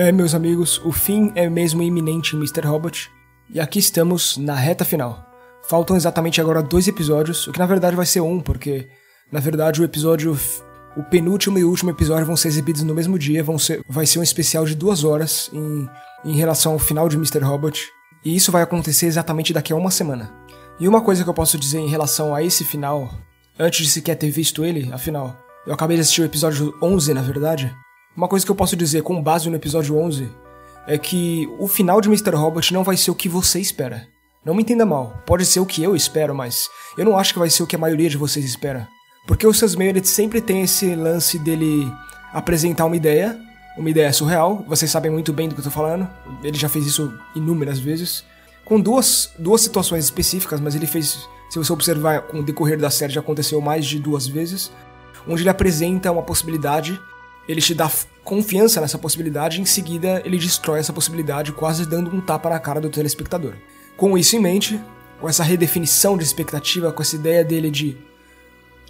É, meus amigos, o fim é mesmo iminente em Mr. Robot. E aqui estamos na reta final. Faltam exatamente agora dois episódios, o que na verdade vai ser um, porque na verdade o episódio. O penúltimo e último episódio vão ser exibidos no mesmo dia, vão ser, vai ser um especial de duas horas em, em relação ao final de Mr. Robot. E isso vai acontecer exatamente daqui a uma semana. E uma coisa que eu posso dizer em relação a esse final, antes de sequer ter visto ele, afinal, eu acabei de assistir o episódio 11, na verdade. Uma coisa que eu posso dizer com base no episódio 11 é que o final de Mr. Robot não vai ser o que você espera. Não me entenda mal, pode ser o que eu espero, mas eu não acho que vai ser o que a maioria de vocês espera. Porque o Sam Mayer sempre tem esse lance dele apresentar uma ideia, uma ideia surreal, vocês sabem muito bem do que eu tô falando, ele já fez isso inúmeras vezes, com duas, duas situações específicas, mas ele fez, se você observar com o decorrer da série, já aconteceu mais de duas vezes, onde ele apresenta uma possibilidade ele te dá confiança nessa possibilidade e em seguida ele destrói essa possibilidade, quase dando um tapa na cara do telespectador. Com isso em mente, com essa redefinição de expectativa, com essa ideia dele de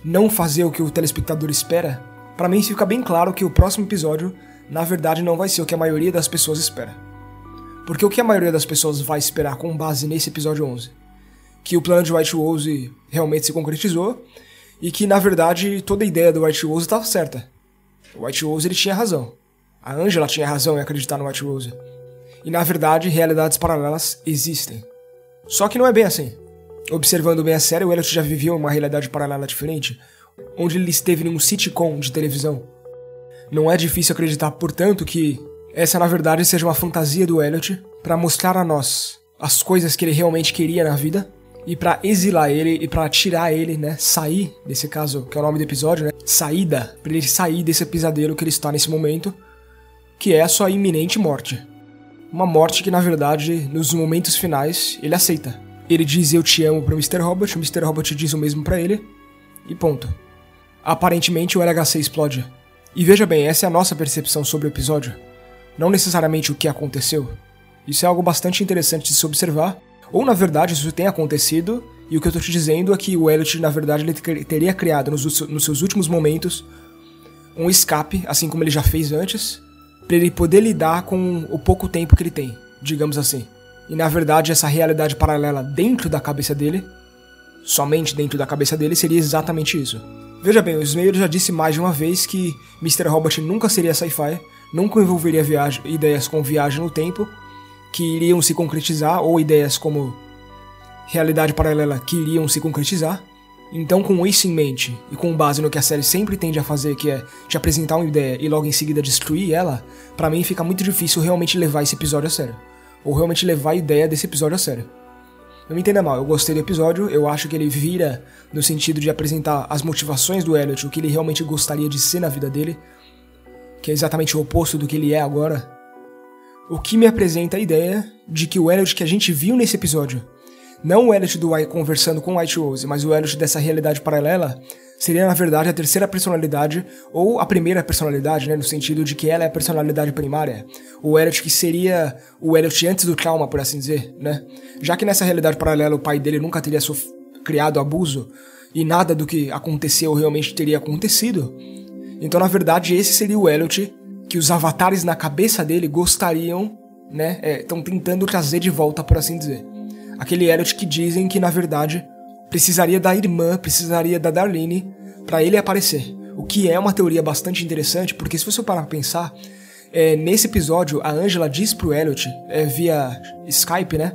não fazer o que o telespectador espera, para mim fica bem claro que o próximo episódio, na verdade, não vai ser o que a maioria das pessoas espera. Porque o que a maioria das pessoas vai esperar com base nesse episódio 11? Que o plano de White Rose realmente se concretizou e que, na verdade, toda a ideia do White Rose estava certa o White Rose ele tinha razão. A Angela tinha razão em acreditar no White Rose. E na verdade, realidades paralelas existem. Só que não é bem assim. Observando bem a série, o Elliot já vivia uma realidade paralela diferente, onde ele esteve num sitcom de televisão. Não é difícil acreditar, portanto, que essa na verdade seja uma fantasia do Elliot para mostrar a nós as coisas que ele realmente queria na vida e para exilar ele e para tirar ele, né, sair nesse caso, que é o nome do episódio, né, saída, para ele sair desse pesadelo que ele está nesse momento, que é a sua iminente morte. Uma morte que na verdade, nos momentos finais, ele aceita. Ele diz eu te amo pro Mr. Robot, o Mr. Robot diz o mesmo para ele e ponto. Aparentemente o LHC explode. E veja bem, essa é a nossa percepção sobre o episódio, não necessariamente o que aconteceu. Isso é algo bastante interessante de se observar ou na verdade isso tem acontecido, e o que eu tô te dizendo é que o Elliot, na verdade, ele teria criado nos, nos seus últimos momentos um escape, assim como ele já fez antes, para ele poder lidar com o pouco tempo que ele tem, digamos assim. E na verdade, essa realidade paralela dentro da cabeça dele, somente dentro da cabeça dele, seria exatamente isso. Veja bem, o Smeyer já disse mais de uma vez que Mr. Robot nunca seria sci-fi, nunca envolveria ideias com viagem no tempo, que iriam se concretizar, ou ideias como realidade paralela que iriam se concretizar. Então, com isso em mente, e com base no que a série sempre tende a fazer, que é te apresentar uma ideia e logo em seguida destruir ela, para mim fica muito difícil realmente levar esse episódio a sério. Ou realmente levar a ideia desse episódio a sério. Não me entenda mal, eu gostei do episódio, eu acho que ele vira no sentido de apresentar as motivações do Elliot, o que ele realmente gostaria de ser na vida dele, que é exatamente o oposto do que ele é agora, o que me apresenta a ideia de que o Elliot que a gente viu nesse episódio, não o Elliot do White conversando com White Rose, mas o Elliot dessa realidade paralela, seria na verdade a terceira personalidade, ou a primeira personalidade, né, no sentido de que ela é a personalidade primária. O Elliot que seria o Elliot antes do trauma, por assim dizer, né? Já que nessa realidade paralela o pai dele nunca teria criado abuso, e nada do que aconteceu realmente teria acontecido, então na verdade esse seria o Elliot que os avatares na cabeça dele gostariam, né? Estão é, tentando trazer de volta, por assim dizer. Aquele Elliot que dizem que, na verdade, precisaria da irmã, precisaria da Darlene para ele aparecer. O que é uma teoria bastante interessante, porque se você parar pra pensar, é, nesse episódio, a Angela diz pro Elliot, é, via Skype, né?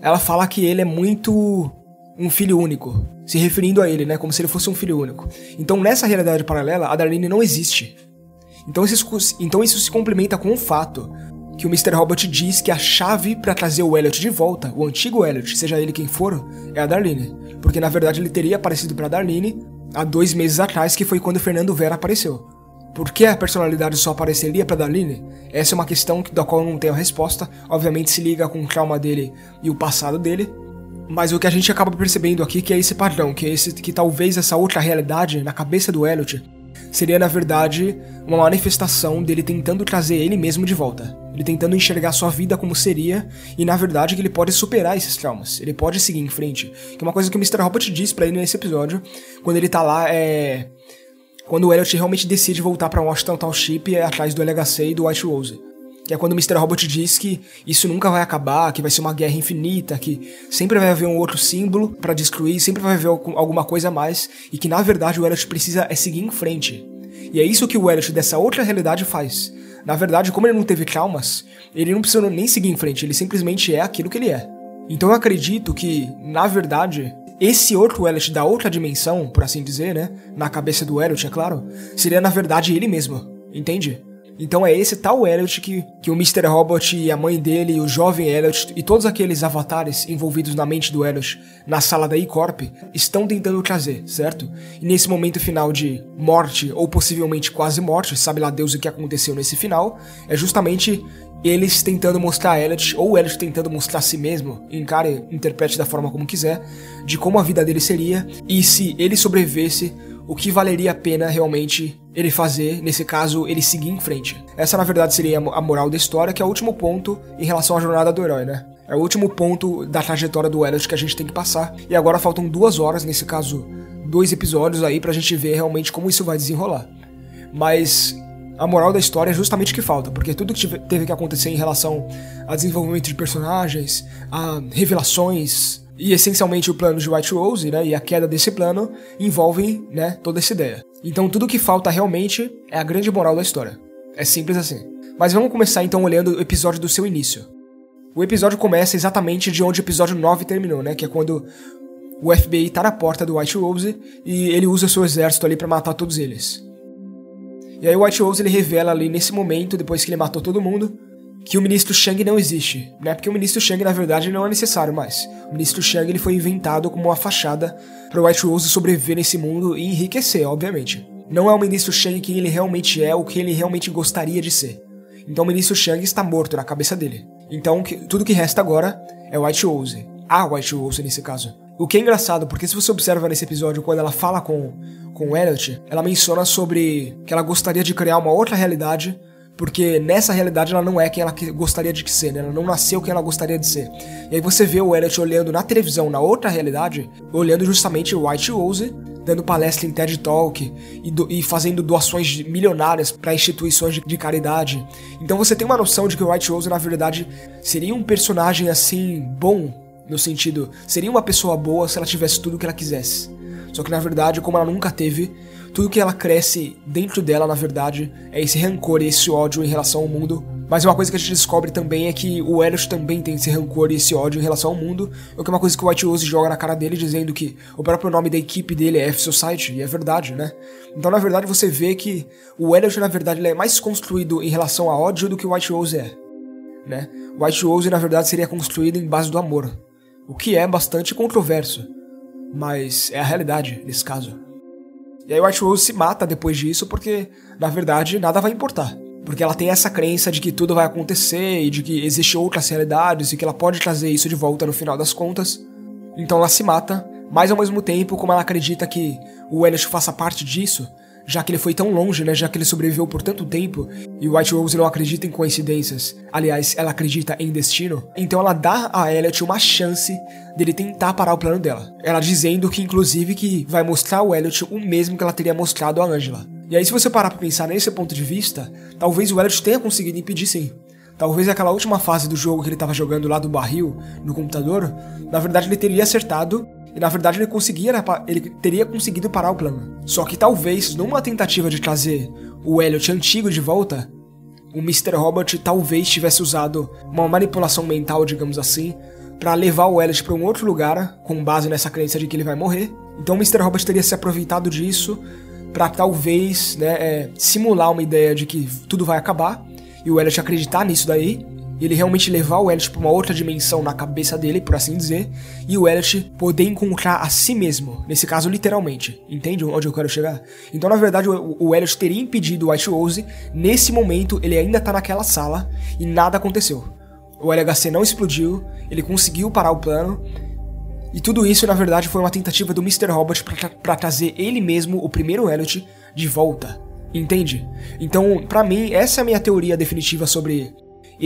Ela fala que ele é muito um filho único, se referindo a ele, né? Como se ele fosse um filho único. Então, nessa realidade paralela, a Darlene não existe. Então isso, então isso se complementa com o fato que o Mr. Robot diz que a chave para trazer o Elliot de volta, o antigo Elliot, seja ele quem for, é a Darlene. Porque na verdade ele teria aparecido para Darlene há dois meses atrás, que foi quando Fernando Vera apareceu. Por que a personalidade só apareceria para Darlene? Essa é uma questão da qual eu não tenho resposta. Obviamente se liga com o trauma dele e o passado dele. Mas o que a gente acaba percebendo aqui que é esse padrão, que é esse que talvez essa outra realidade na cabeça do Elliot seria na verdade uma manifestação dele tentando trazer ele mesmo de volta. Ele tentando enxergar sua vida como seria e na verdade que ele pode superar esses traumas. Ele pode seguir em frente. Que é uma coisa que o Mr. Robot diz para ele nesse episódio, quando ele tá lá é quando o Elliot realmente decide voltar para Washington Township é atrás do LHC e do White Rose. Que é quando o Mr. Robot diz que isso nunca vai acabar, que vai ser uma guerra infinita, que sempre vai haver um outro símbolo para destruir, sempre vai haver alguma coisa a mais, e que na verdade o Elliot precisa é seguir em frente. E é isso que o Elliot dessa outra realidade faz. Na verdade, como ele não teve traumas, ele não precisa nem seguir em frente, ele simplesmente é aquilo que ele é. Então eu acredito que, na verdade, esse outro Elliot da outra dimensão, por assim dizer, né? Na cabeça do Elliot, é claro, seria na verdade ele mesmo, entende? Então é esse tal Elliot que, que o Mr. Robot e a mãe dele, o jovem Elliot e todos aqueles avatares envolvidos na mente do Elliot na sala da E-Corp estão tentando trazer, certo? E nesse momento final de morte, ou possivelmente quase morte, sabe lá Deus o que aconteceu nesse final, é justamente eles tentando mostrar a Elliot, ou Elliot tentando mostrar a si mesmo, encare, interprete da forma como quiser, de como a vida dele seria, e se ele sobrevivesse, o que valeria a pena realmente ele fazer, nesse caso, ele seguir em frente. Essa, na verdade, seria a moral da história, que é o último ponto em relação à jornada do herói, né? É o último ponto da trajetória do Elliot que a gente tem que passar. E agora faltam duas horas, nesse caso, dois episódios aí pra gente ver realmente como isso vai desenrolar. Mas a moral da história é justamente o que falta, porque tudo que teve que acontecer em relação a desenvolvimento de personagens, a revelações e essencialmente o plano de White Rose, né, e a queda desse plano envolvem, né, toda essa ideia. Então tudo que falta realmente é a grande moral da história. É simples assim. Mas vamos começar então olhando o episódio do seu início. O episódio começa exatamente de onde o episódio 9 terminou, né, que é quando o FBI tá na porta do White Rose e ele usa seu exército ali para matar todos eles. E aí o White Rose ele revela ali nesse momento, depois que ele matou todo mundo, que o ministro Shang não existe, né? Porque o ministro Shang na verdade não é necessário mais. O ministro Shang ele foi inventado como uma fachada para White Rose sobreviver nesse mundo e enriquecer, obviamente. Não é o ministro Shang quem ele realmente é, o que ele realmente gostaria de ser. Então o ministro Shang está morto na cabeça dele. Então tudo que resta agora é o White Rose. A White Rose nesse caso. O que é engraçado, porque se você observa nesse episódio, quando ela fala com, com Elliot, ela menciona sobre que ela gostaria de criar uma outra realidade, porque nessa realidade ela não é quem ela gostaria de ser, né? Ela não nasceu quem ela gostaria de ser. E aí você vê o Elliot olhando na televisão, na outra realidade, olhando justamente White Rose, dando palestra em TED Talk e, do, e fazendo doações milionárias para instituições de, de, caridade. Então você tem uma noção de que o White Rose, na verdade, seria um personagem assim bom no sentido, seria uma pessoa boa se ela tivesse tudo o que ela quisesse. Só que na verdade, como ela nunca teve, tudo que ela cresce dentro dela, na verdade, é esse rancor e esse ódio em relação ao mundo. Mas uma coisa que a gente descobre também é que o Elliot também tem esse rancor e esse ódio em relação ao mundo, o que é uma coisa que o White Rose joga na cara dele, dizendo que o próprio nome da equipe dele é F-Society, e é verdade, né? Então, na verdade, você vê que o Elliot, na verdade, é mais construído em relação a ódio do que o White Rose é, né? O White Rose, na verdade, seria construído em base do amor o que é bastante controverso, mas é a realidade nesse caso. E aí o White Rose se mata depois disso porque, na verdade, nada vai importar. Porque ela tem essa crença de que tudo vai acontecer e de que existem outras realidades e que ela pode trazer isso de volta no final das contas. Então ela se mata, mas ao mesmo tempo, como ela acredita que o Elliot faça parte disso, já que ele foi tão longe, né, já que ele sobreviveu por tanto tempo, e White Rose não acredita em coincidências, aliás, ela acredita em destino, então ela dá a Elliot uma chance dele tentar parar o plano dela. Ela dizendo que, inclusive, que vai mostrar ao Elliot o mesmo que ela teria mostrado a Angela. E aí, se você parar pra pensar nesse ponto de vista, talvez o Elliot tenha conseguido impedir sim. Talvez aquela última fase do jogo que ele estava jogando lá do barril no computador, na verdade ele teria acertado e na verdade ele conseguia, né, ele teria conseguido parar o plano. Só que talvez, numa tentativa de trazer o Elliot antigo de volta, o Mr. Robot talvez tivesse usado uma manipulação mental, digamos assim, para levar o Elliot para um outro lugar, com base nessa crença de que ele vai morrer. Então o Mr. Robot teria se aproveitado disso para talvez né, é, simular uma ideia de que tudo vai acabar e o Elliot acreditar nisso daí ele realmente levar o Elliot para uma outra dimensão na cabeça dele, por assim dizer, e o Elliot poder encontrar a si mesmo, nesse caso literalmente, entende onde eu quero chegar? Então, na verdade, o, o Elliot teria impedido o White Rose, nesse momento ele ainda tá naquela sala e nada aconteceu. O LHC não explodiu, ele conseguiu parar o plano, e tudo isso, na verdade, foi uma tentativa do Mr. Robot para trazer ele mesmo, o primeiro Elliot, de volta. Entende? Então, para mim, essa é a minha teoria definitiva sobre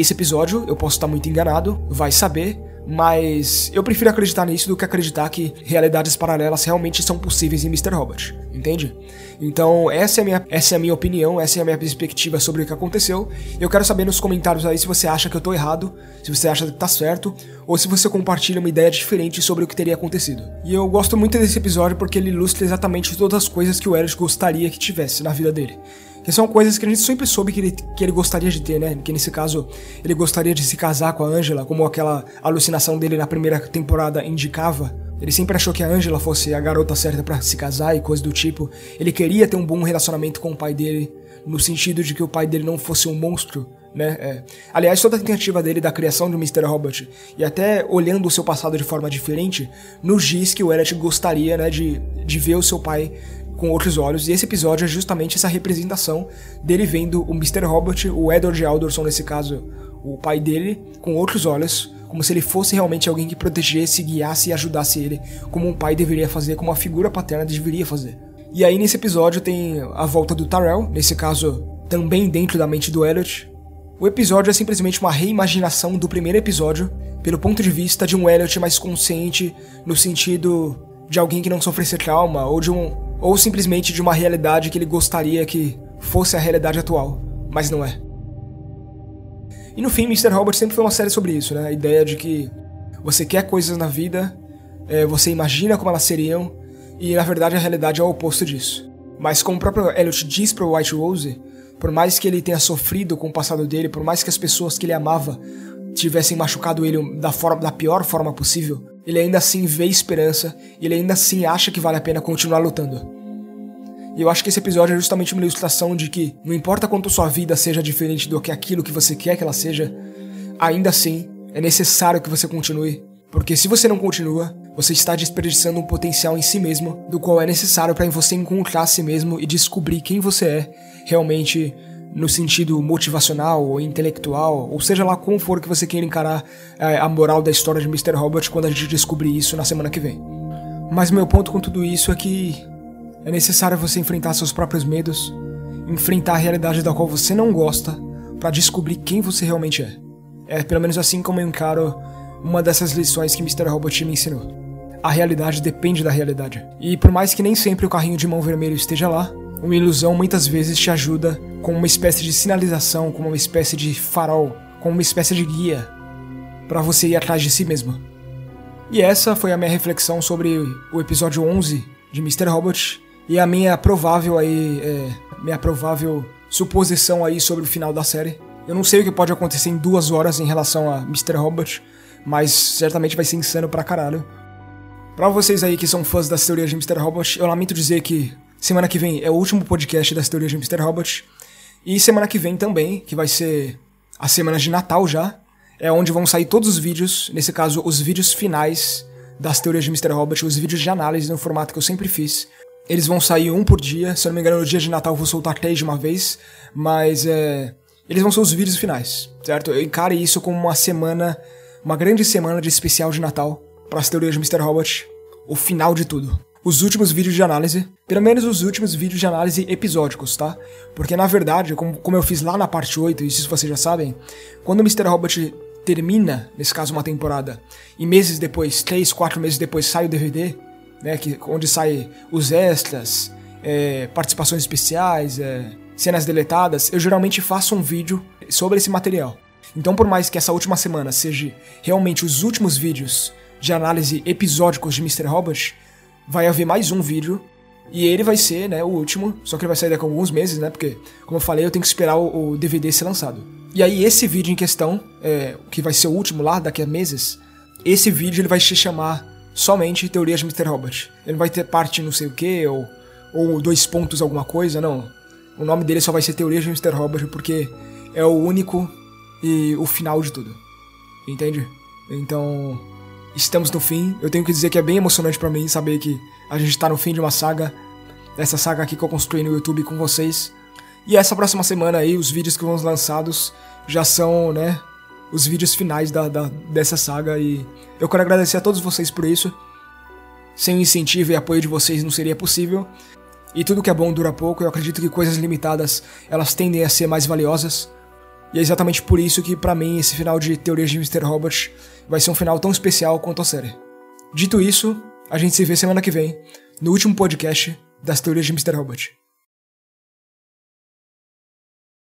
esse episódio, eu posso estar muito enganado, vai saber, Mas eu prefiro acreditar nisso do que acreditar que realidades paralelas realmente são possíveis em Mr. Robot, entende? Então, essa é, a minha, essa é a minha opinião, essa é a minha perspectiva sobre o que aconteceu. Eu quero saber nos comentários aí se você acha que eu tô errado, se você acha que tá certo, ou se você compartilha uma ideia diferente sobre o que teria acontecido. E eu gosto muito desse episódio porque ele ilustra exatamente todas as coisas que o Elliot gostaria que tivesse na vida dele. Que são coisas que a gente sempre soube que ele, que ele gostaria de ter, né? Que nesse caso ele gostaria de se casar com a Angela, como aquela alucinação dele na primeira temporada indicava. Ele sempre achou que a Angela fosse a garota certa para se casar e coisa do tipo. Ele queria ter um bom relacionamento com o pai dele, no sentido de que o pai dele não fosse um monstro, né? É. Aliás, toda a tentativa dele da criação do Mr. Robot e até olhando o seu passado de forma diferente, nos diz que o Elliot gostaria, né, de, de ver o seu pai com outros olhos, e esse episódio é justamente essa representação dele vendo o Mr. Robot, o Edward Alderson nesse caso, o pai dele, com outros olhos, como se ele fosse realmente alguém que protegesse, guiasse e ajudasse ele, como um pai deveria fazer, como uma figura paterna deveria fazer. E aí nesse episódio tem a volta do Tyrell, nesse caso também dentro da mente do Elliot. O episódio é simplesmente uma reimaginação do primeiro episódio, pelo ponto de vista de um Elliot mais consciente, no sentido de alguém que não sofresse trauma, ou de um ou simplesmente de uma realidade que ele gostaria que fosse a realidade atual, mas não é. E no fim, Mr. Robot sempre foi uma série sobre isso, né? A ideia de que você quer coisas na vida, é, você imagina como elas seriam, e na verdade a realidade é o oposto disso. Mas como o próprio Elliot diz para White Rose, por mais que ele tenha sofrido com o passado dele, por mais que as pessoas que ele amava tivessem machucado ele da, forma, da pior forma possível, ele ainda assim vê esperança ele ainda assim acha que vale a pena continuar lutando. E eu acho que esse episódio é justamente uma ilustração de que não importa quanto sua vida seja diferente do que aquilo que você quer que ela seja, ainda assim é necessário que você continue, porque se você não continua, você está desperdiçando um potencial em si mesmo, do qual é necessário para você encontrar a si mesmo e descobrir quem você é realmente no sentido motivacional ou intelectual, ou seja lá como for que você queira encarar é, a moral da história de Mr. Robot quando a gente descobrir isso na semana que vem. Mas meu ponto com tudo isso é que é necessário você enfrentar seus próprios medos, enfrentar a realidade da qual você não gosta, para descobrir quem você realmente é. É pelo menos assim como eu encaro uma dessas lições que Mr. Robot me ensinou. A realidade depende da realidade. E por mais que nem sempre o carrinho de mão vermelho esteja lá, uma ilusão muitas vezes te ajuda como uma espécie de sinalização, como uma espécie de farol, como uma espécie de guia para você ir atrás de si mesmo. E essa foi a minha reflexão sobre o episódio 11 de Mr. Robot e a minha provável aí, é, minha provável suposição aí sobre o final da série. Eu não sei o que pode acontecer em duas horas em relação a Mr. Robot, mas certamente vai ser insano pra caralho. Pra vocês aí que são fãs das teorias de Mr. Robot, eu lamento dizer que Semana que vem é o último podcast das teorias de Mr. Robot. E semana que vem também, que vai ser a semana de Natal já, é onde vão sair todos os vídeos, nesse caso, os vídeos finais das teorias de Mr. Robot, os vídeos de análise no formato que eu sempre fiz. Eles vão sair um por dia, se eu não me engano, no dia de Natal eu vou soltar três de uma vez, mas é. Eles vão ser os vídeos finais, certo? Eu encaro isso como uma semana, uma grande semana de especial de Natal para as teorias de Mr. Robot, o final de tudo os últimos vídeos de análise, pelo menos os últimos vídeos de análise episódicos, tá? Porque na verdade, como, como eu fiz lá na parte 8, e isso vocês já sabem, quando o Mr. Robot termina, nesse caso uma temporada, e meses depois, 3, 4 meses depois sai o DVD, né, que, onde sai os extras, é, participações especiais, é, cenas deletadas, eu geralmente faço um vídeo sobre esse material. Então, por mais que essa última semana seja realmente os últimos vídeos de análise episódicos de Mr. Robot, vai haver mais um vídeo. E ele vai ser, né, o último, só que ele vai sair daqui a alguns meses, né, porque, como eu falei, eu tenho que esperar o, o DVD ser lançado. E aí esse vídeo em questão, é, que vai ser o último lá, daqui a meses, esse vídeo ele vai se chamar somente Teorias de Mr. Robot. Ele não vai ter parte não sei o que, ou, ou dois pontos alguma coisa, não. O nome dele só vai ser Teorias de Mr. Robot, porque é o único e o final de tudo. Entende? Então, estamos no fim. Eu tenho que dizer que é bem emocionante para mim saber que a gente tá no fim de uma saga. Essa saga aqui que eu construí no YouTube com vocês. E essa próxima semana aí, os vídeos que vão lançados já são, né, os vídeos finais da, da, dessa saga. E eu quero agradecer a todos vocês por isso. Sem o incentivo e apoio de vocês não seria possível. E tudo que é bom dura pouco. Eu acredito que coisas limitadas elas tendem a ser mais valiosas. E é exatamente por isso que, para mim, esse final de Teorias de Mr. Robot vai ser um final tão especial quanto a série. Dito isso, a gente se vê semana que vem, no último podcast das Teorias de Mr. Robot.